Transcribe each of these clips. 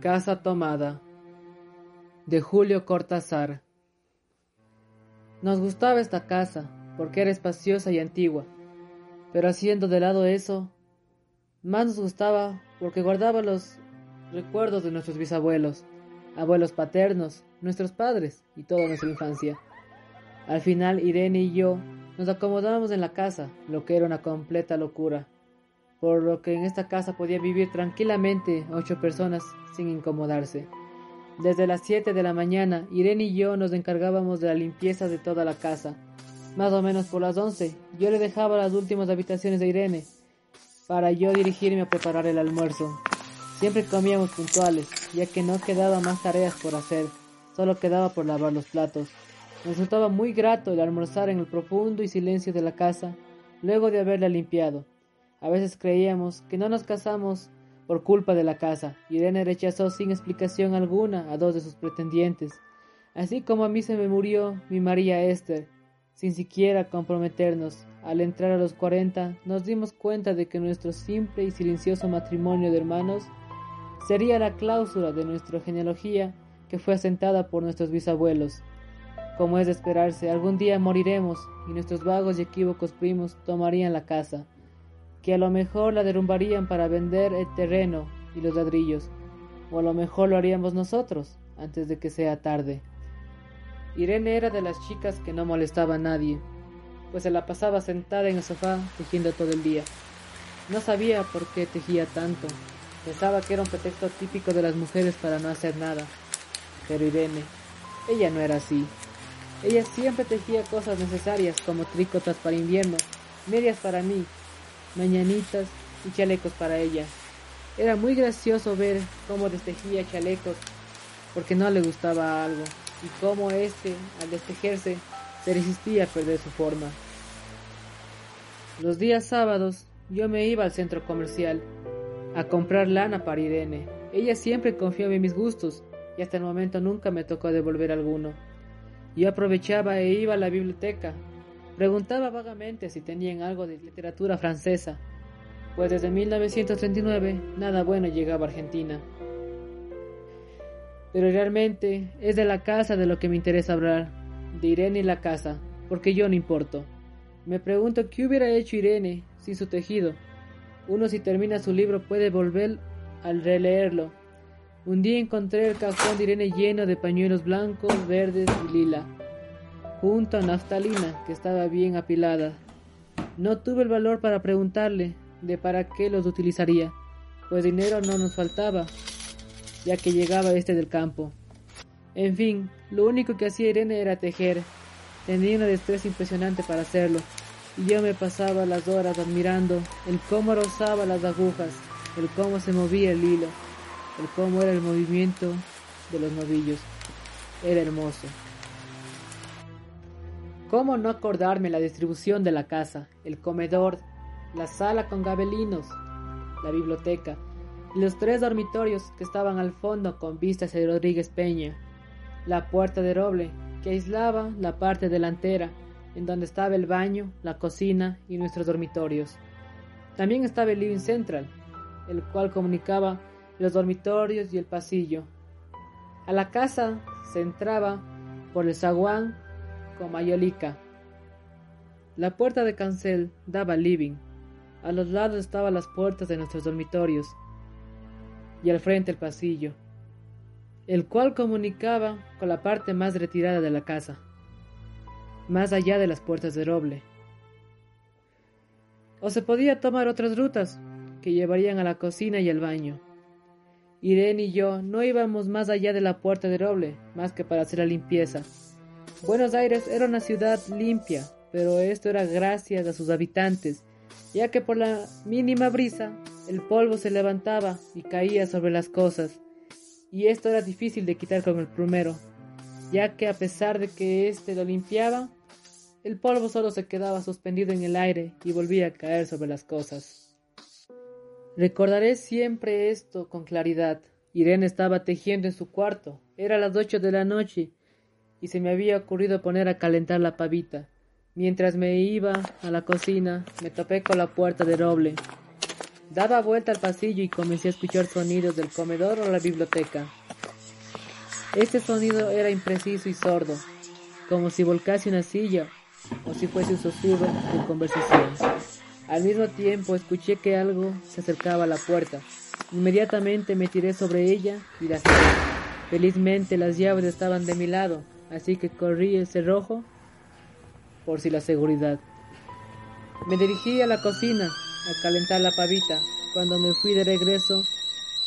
Casa Tomada de Julio Cortázar Nos gustaba esta casa porque era espaciosa y antigua, pero haciendo de lado eso, más nos gustaba porque guardaba los recuerdos de nuestros bisabuelos, abuelos paternos, nuestros padres y toda nuestra infancia. Al final Irene y yo nos acomodábamos en la casa, lo que era una completa locura por lo que en esta casa podía vivir tranquilamente ocho personas sin incomodarse. Desde las siete de la mañana, Irene y yo nos encargábamos de la limpieza de toda la casa. Más o menos por las once, yo le dejaba las últimas habitaciones de Irene para yo dirigirme a preparar el almuerzo. Siempre comíamos puntuales, ya que no quedaba más tareas por hacer, solo quedaba por lavar los platos. Me resultaba muy grato el almorzar en el profundo y silencio de la casa, luego de haberla limpiado. A veces creíamos que no nos casamos por culpa de la casa. Irene rechazó sin explicación alguna a dos de sus pretendientes, así como a mí se me murió mi María Esther, sin siquiera comprometernos. Al entrar a los cuarenta, nos dimos cuenta de que nuestro simple y silencioso matrimonio de hermanos sería la cláusula de nuestra genealogía que fue asentada por nuestros bisabuelos. Como es de esperarse, algún día moriremos y nuestros vagos y equívocos primos tomarían la casa que a lo mejor la derrumbarían para vender el terreno y los ladrillos, o a lo mejor lo haríamos nosotros antes de que sea tarde. Irene era de las chicas que no molestaba a nadie, pues se la pasaba sentada en el sofá tejiendo todo el día. No sabía por qué tejía tanto, pensaba que era un pretexto típico de las mujeres para no hacer nada. Pero Irene, ella no era así. Ella siempre tejía cosas necesarias como tricotas para invierno, medias para mí mañanitas y chalecos para ella. Era muy gracioso ver cómo destejía chalecos porque no le gustaba algo y cómo éste, al destejerse, se resistía a perder su forma. Los días sábados yo me iba al centro comercial a comprar lana para Irene. Ella siempre confiaba en mis gustos y hasta el momento nunca me tocó devolver alguno. Yo aprovechaba e iba a la biblioteca Preguntaba vagamente si tenían algo de literatura francesa, pues desde 1939 nada bueno llegaba a Argentina. Pero realmente es de la casa de lo que me interesa hablar, de Irene y la casa, porque yo no importo. Me pregunto qué hubiera hecho Irene sin su tejido. Uno si termina su libro puede volver al releerlo. Un día encontré el cajón de Irene lleno de pañuelos blancos, verdes y lila junto a naftalina que estaba bien apilada. No tuve el valor para preguntarle de para qué los utilizaría, pues dinero no nos faltaba, ya que llegaba este del campo. En fin, lo único que hacía Irene era tejer. Tenía una destreza impresionante para hacerlo, y yo me pasaba las horas admirando el cómo rozaba las agujas, el cómo se movía el hilo, el cómo era el movimiento de los novillos. Era hermoso. ¿Cómo no acordarme la distribución de la casa, el comedor, la sala con gabelinos, la biblioteca y los tres dormitorios que estaban al fondo con vistas de Rodríguez Peña, la puerta de roble que aislaba la parte delantera en donde estaba el baño, la cocina y nuestros dormitorios. También estaba el living central, el cual comunicaba los dormitorios y el pasillo. A la casa se entraba por el zaguán Mayolica. La puerta de cancel daba al living. A los lados estaban las puertas de nuestros dormitorios y al frente el pasillo, el cual comunicaba con la parte más retirada de la casa, más allá de las puertas de roble. O se podía tomar otras rutas que llevarían a la cocina y al baño. Irene y yo no íbamos más allá de la puerta de roble, más que para hacer la limpieza Buenos Aires era una ciudad limpia, pero esto era gracias a sus habitantes, ya que por la mínima brisa El polvo se levantaba y caía sobre las cosas, y esto era difícil de quitar con el plumero, ya que a pesar de que éste lo limpiaba, el polvo solo se quedaba suspendido en el aire y volvía a caer sobre las cosas. Recordaré siempre esto con claridad. Irene estaba tejiendo en su cuarto. Era las ocho de la noche y se me había ocurrido poner a calentar la pavita. Mientras me iba a la cocina, me topé con la puerta de roble. Daba vuelta al pasillo y comencé a escuchar sonidos del comedor o la biblioteca. Este sonido era impreciso y sordo, como si volcase una silla o si fuese un susurro de conversación. Al mismo tiempo escuché que algo se acercaba a la puerta. Inmediatamente me tiré sobre ella y la cerré. Felizmente las llaves estaban de mi lado, así que corrí el cerrojo por si la seguridad. Me dirigí a la cocina a calentar la pavita. Cuando me fui de regreso,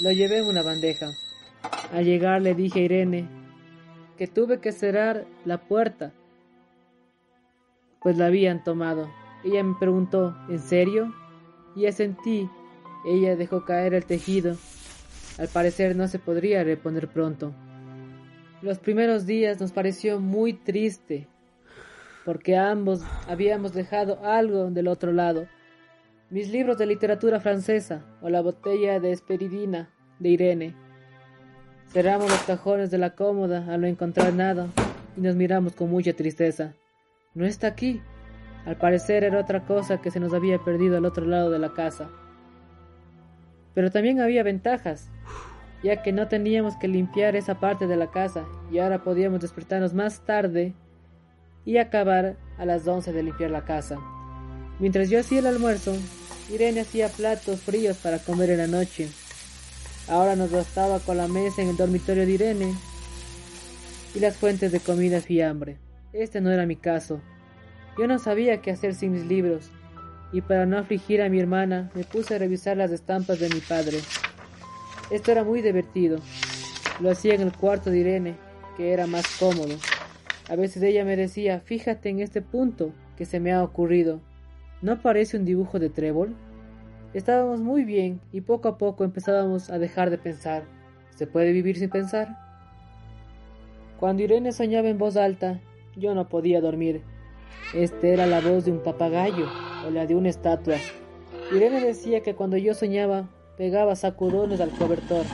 lo llevé en una bandeja. Al llegar le dije a Irene que tuve que cerrar la puerta, pues la habían tomado. Ella me preguntó, ¿en serio? Y asentí. Ella dejó caer el tejido. Al parecer no se podría reponer pronto. Los primeros días nos pareció muy triste, porque ambos habíamos dejado algo del otro lado. Mis libros de literatura francesa o la botella de esperidina de Irene. Cerramos los cajones de la cómoda al no encontrar nada y nos miramos con mucha tristeza. No está aquí. Al parecer era otra cosa que se nos había perdido al otro lado de la casa. Pero también había ventajas ya que no teníamos que limpiar esa parte de la casa y ahora podíamos despertarnos más tarde y acabar a las 11 de limpiar la casa. Mientras yo hacía el almuerzo, Irene hacía platos fríos para comer en la noche. Ahora nos bastaba con la mesa en el dormitorio de Irene y las fuentes de comida fiambre. Este no era mi caso. Yo no sabía qué hacer sin mis libros, y para no afligir a mi hermana me puse a revisar las estampas de mi padre. Esto era muy divertido. Lo hacía en el cuarto de Irene, que era más cómodo. A veces ella me decía, fíjate en este punto que se me ha ocurrido. ¿No parece un dibujo de trébol? Estábamos muy bien y poco a poco empezábamos a dejar de pensar. ¿Se puede vivir sin pensar? Cuando Irene soñaba en voz alta, yo no podía dormir. Este era la voz de un papagayo o la de una estatua. Irene decía que cuando yo soñaba pegaba sacudones al cobertor.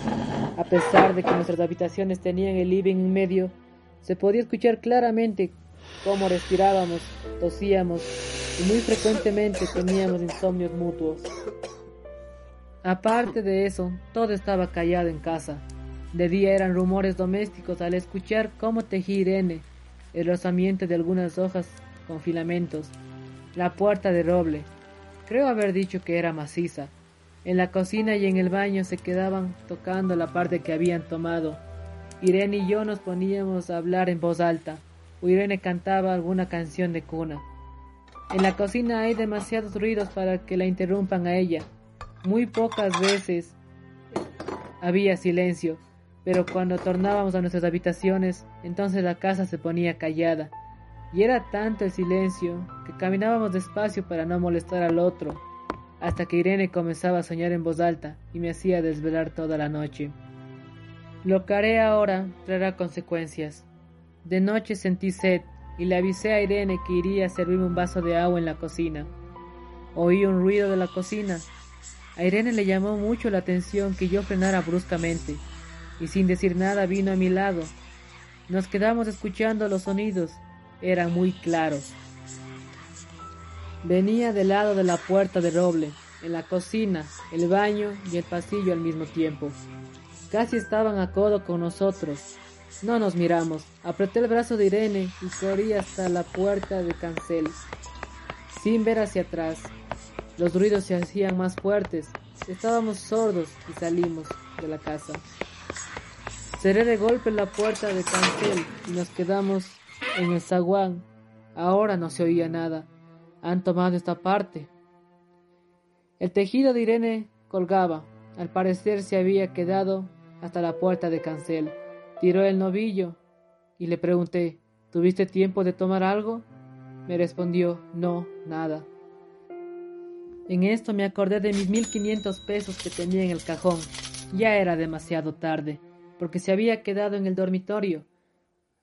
A pesar de que nuestras habitaciones tenían el living en medio, se podía escuchar claramente cómo respirábamos, tosíamos y muy frecuentemente teníamos insomnios mutuos. Aparte de eso, todo estaba callado en casa. De día eran rumores domésticos al escuchar cómo tejí Irene, el rozamiento de algunas hojas con filamentos, la puerta de roble. Creo haber dicho que era maciza, en la cocina y en el baño se quedaban tocando la parte que habían tomado. Irene y yo nos poníamos a hablar en voz alta, o Irene cantaba alguna canción de cuna. En la cocina hay demasiados ruidos para que la interrumpan a ella. Muy pocas veces había silencio, pero cuando tornábamos a nuestras habitaciones, entonces la casa se ponía callada, y era tanto el silencio que caminábamos despacio para no molestar al otro hasta que Irene comenzaba a soñar en voz alta y me hacía desvelar toda la noche. Lo que haré ahora traerá consecuencias. De noche sentí sed y le avisé a Irene que iría a servirme un vaso de agua en la cocina. Oí un ruido de la cocina. A Irene le llamó mucho la atención que yo frenara bruscamente, y sin decir nada vino a mi lado. Nos quedamos escuchando los sonidos, eran muy claros. Venía del lado de la puerta de roble, en la cocina, el baño y el pasillo al mismo tiempo. Casi estaban a codo con nosotros. No nos miramos. Apreté el brazo de Irene y corrí hasta la puerta de cancel, sin ver hacia atrás. Los ruidos se hacían más fuertes. Estábamos sordos y salimos de la casa. Cerré de golpe la puerta de cancel y nos quedamos en el zaguán. Ahora no se oía nada han tomado esta parte. El tejido de Irene colgaba. Al parecer se había quedado hasta la puerta de cancel. Tiró el novillo y le pregunté, ¿tuviste tiempo de tomar algo? Me respondió, no, nada. En esto me acordé de mis 1500 pesos que tenía en el cajón. Ya era demasiado tarde, porque se había quedado en el dormitorio.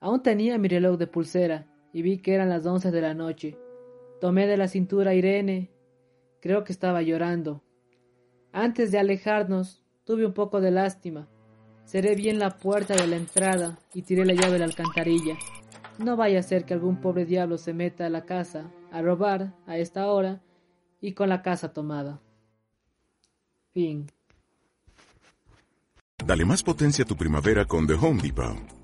Aún tenía mi reloj de pulsera y vi que eran las once de la noche. Tomé de la cintura a Irene. Creo que estaba llorando. Antes de alejarnos, tuve un poco de lástima. Cerré bien la puerta de la entrada y tiré la llave de la alcantarilla. No vaya a ser que algún pobre diablo se meta a la casa a robar a esta hora y con la casa tomada. Fin. Dale más potencia a tu primavera con The Home Depot.